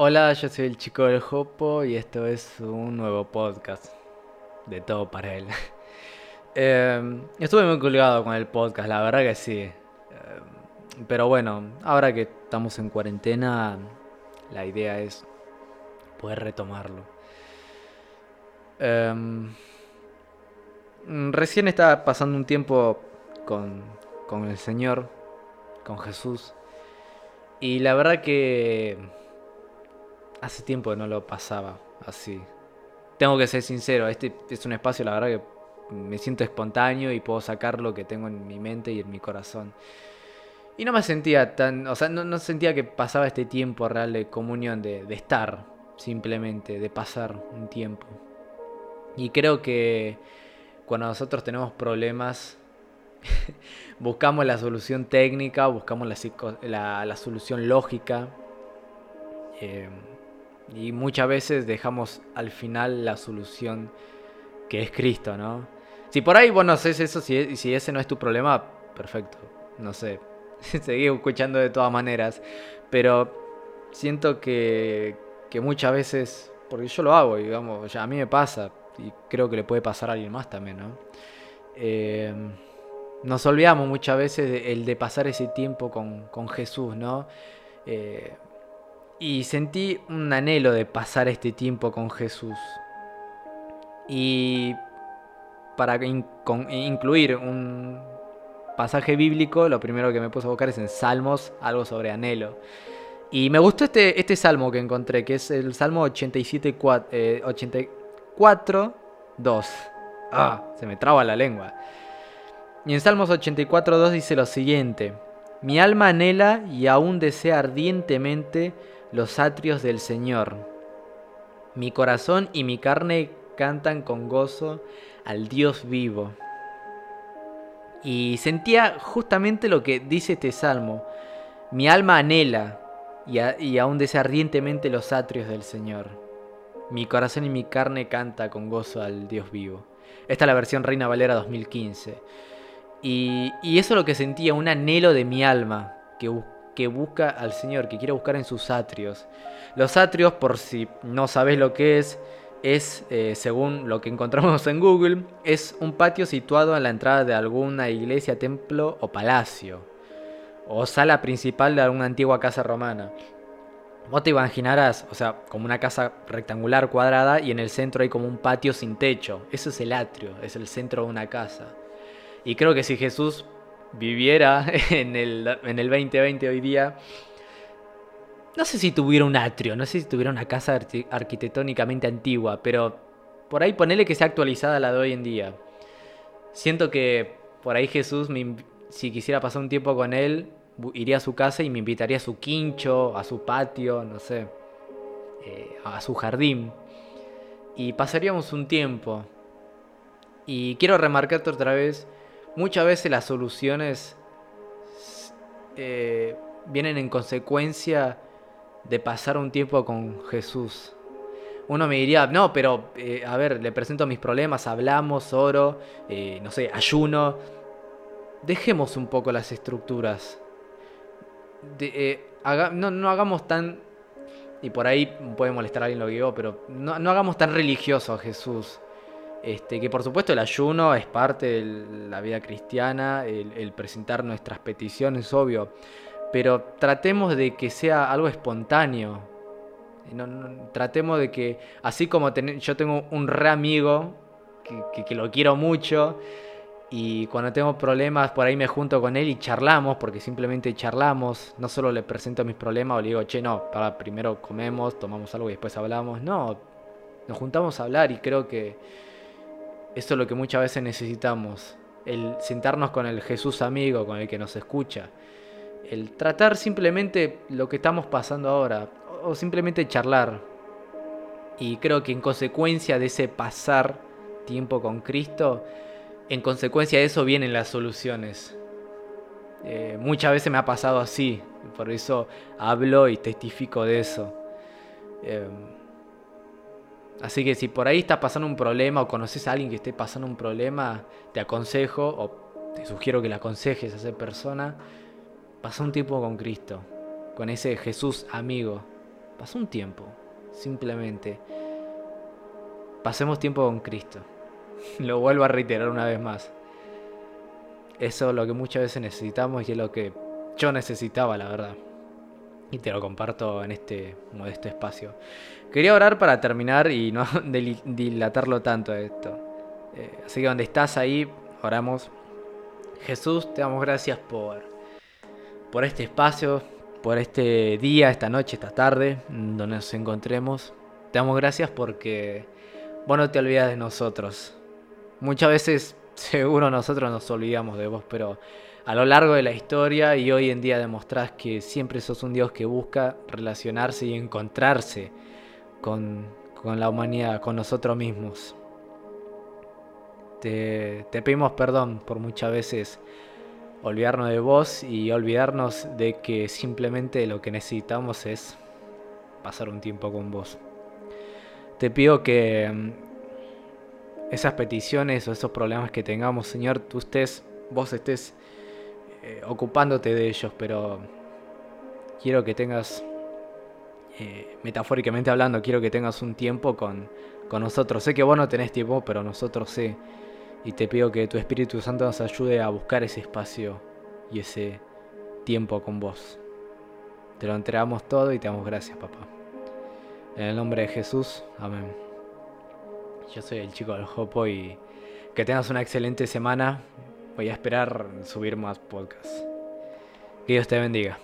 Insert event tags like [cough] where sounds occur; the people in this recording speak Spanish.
Hola, yo soy el chico del Jopo y esto es un nuevo podcast de todo para él. [laughs] Em, estuve muy colgado con el podcast, la verdad que sí. Em, pero bueno, ahora que estamos en cuarentena, la idea es poder retomarlo. Em, recién estaba pasando un tiempo con, con el Señor, con Jesús. Y la verdad que hace tiempo que no lo pasaba así. Tengo que ser sincero, este es un espacio, la verdad que me siento espontáneo y puedo sacar lo que tengo en mi mente y en mi corazón. Y no me sentía tan, o sea, no, sentía que pasaba este tiempo real de comunión, de, de estar simplemente, de pasar un tiempo. Y creo que cuando nosotros tenemos problemas, [laughs] buscamos la solución técnica, buscamos la, la, solución lógica. Eh, y muchas veces dejamos al final la solución que es Cristo, ¿no? Si por ahí vos no haces eso, si, si ese no es tu problema, perfecto. No sé. [laughs] Seguí escuchando de todas maneras. Pero siento que, que muchas veces, porque yo lo hago, digamos, a mí me pasa, y creo que le puede pasar a alguien más también, ¿no? Eh, nos olvidamos muchas veces el de pasar ese tiempo con, con Jesús, ¿no? Eh, y sentí un anhelo de pasar este tiempo con Jesús. Y para incluir un pasaje bíblico, lo primero que me puse a buscar es en Salmos, algo sobre anhelo. Y me gustó este, este salmo que encontré, que es el Salmo 87, 84, 2. Ah, se me traba la lengua. Y en Salmos 84, 2 dice lo siguiente. Mi alma anhela y aún desea ardientemente los atrios del Señor. Mi corazón y mi carne cantan con gozo al Dios vivo. Y sentía justamente lo que dice este salmo. Mi alma anhela y, aún desea ardientemente los atrios del Señor. Mi corazón y mi carne canta con gozo al Dios vivo. Esta es la versión Reina Valera 2015. Y, y eso es lo que sentía, un anhelo de mi alma que buscaba que busca al Señor, que quiere buscar en sus atrios. Los atrios, por si no sabes lo que es, es, eh, según lo que encontramos en Google, es un patio situado en la entrada de alguna iglesia, templo o palacio, o sala principal de alguna antigua casa romana. Vos te imaginarás, o sea, como una casa rectangular cuadrada y en el centro hay como un patio sin techo. Eso es el atrio, es el centro de una casa. Y creo que si Jesús viviera [laughs] en el, en el 2020 hoy día, no sé si tuviera un atrio, no sé si tuviera una casa arquitectónicamente antigua, pero por ahí ponele que sea actualizada la de hoy en día. Siento que por ahí Jesús, si quisiera pasar un tiempo con él, iría a su casa y me invitaría a su quincho, a su patio, no sé, eh, a su jardín. Y pasaríamos un tiempo. Y quiero remarcarte otra vez muchas veces las soluciones eh, vienen en consecuencia de pasar un tiempo con Jesús. Uno me diría, no, pero eh, a ver, le presento mis problemas, hablamos, oro, eh, no sé, ayuno. Dejemos un poco las estructuras. no, hagamos tan... Y por ahí puede molestar a alguien lo que digo, pero no, no hagamos tan religioso a Jesús. Este, que por supuesto el ayuno es parte de la vida cristiana, el, presentar nuestras peticiones, obvio, pero tratemos de que sea algo espontáneo. tratemos de que, así como yo tengo un re amigo, que, lo quiero mucho, y cuando tengo problemas por ahí me junto con él y charlamos, porque simplemente charlamos, no solo le presento mis problemas o le digo, che, no, para primero comemos, tomamos algo y después hablamos, no, nos juntamos a hablar y creo que eso es lo que muchas veces necesitamos. El sentarnos con el Jesús amigo, con el que nos escucha. El tratar simplemente lo que estamos pasando ahora. O simplemente charlar. Y creo que en consecuencia de ese pasar tiempo con Cristo, en consecuencia de eso vienen las soluciones. Eh, muchas veces me ha pasado así. Por eso hablo y testifico de eso. Eh, Así que si por ahí estás pasando un problema o conoces a alguien que esté pasando un problema, te aconsejo o te sugiero que le aconsejes a esa persona, pasa un tiempo con Cristo, con ese Jesús amigo, Pasó un tiempo, simplemente. Pasemos tiempo con Cristo. [laughs] Lo vuelvo a reiterar una vez más. Eso es lo que muchas veces necesitamos y es lo que yo necesitaba, la verdad. Y te lo comparto en este modesto espacio. Quería orar para terminar y no [laughs] dilatarlo tanto esto. Eh, así que donde estás ahí, oramos. Jesús, te damos gracias por, por este espacio, por este día, esta noche, esta tarde, donde nos encontremos. Te damos gracias porque vos no te olvidas de nosotros. Muchas veces, [laughs] seguro nosotros nos olvidamos de vos, pero a lo largo de la historia y hoy en día demostrás que siempre sos un Dios que busca relacionarse y encontrarse con, con la humanidad, con nosotros mismos. Te, te pedimos perdón por muchas veces olvidarnos de vos y olvidarnos de que simplemente lo que necesitamos es pasar un tiempo con vos. Te pido que mm, esas peticiones o esos problemas que tengamos, Señor, tú estés, vos estés eh, ocupándote de ellos, pero quiero que tengas, eh, metafóricamente hablando, quiero que tengas un tiempo con, con nosotros. Sé que vos no tenés tiempo, pero nosotros sí y te pido que tu Espíritu Santo nos ayude a buscar ese espacio y ese tiempo con vos. Te lo entregamos todo y te damos gracias, papá. En el nombre de Jesús, amén. Yo soy el chico del Hopo y que tengas una excelente semana. Voy a esperar subir más podcasts. Que Dios te bendiga.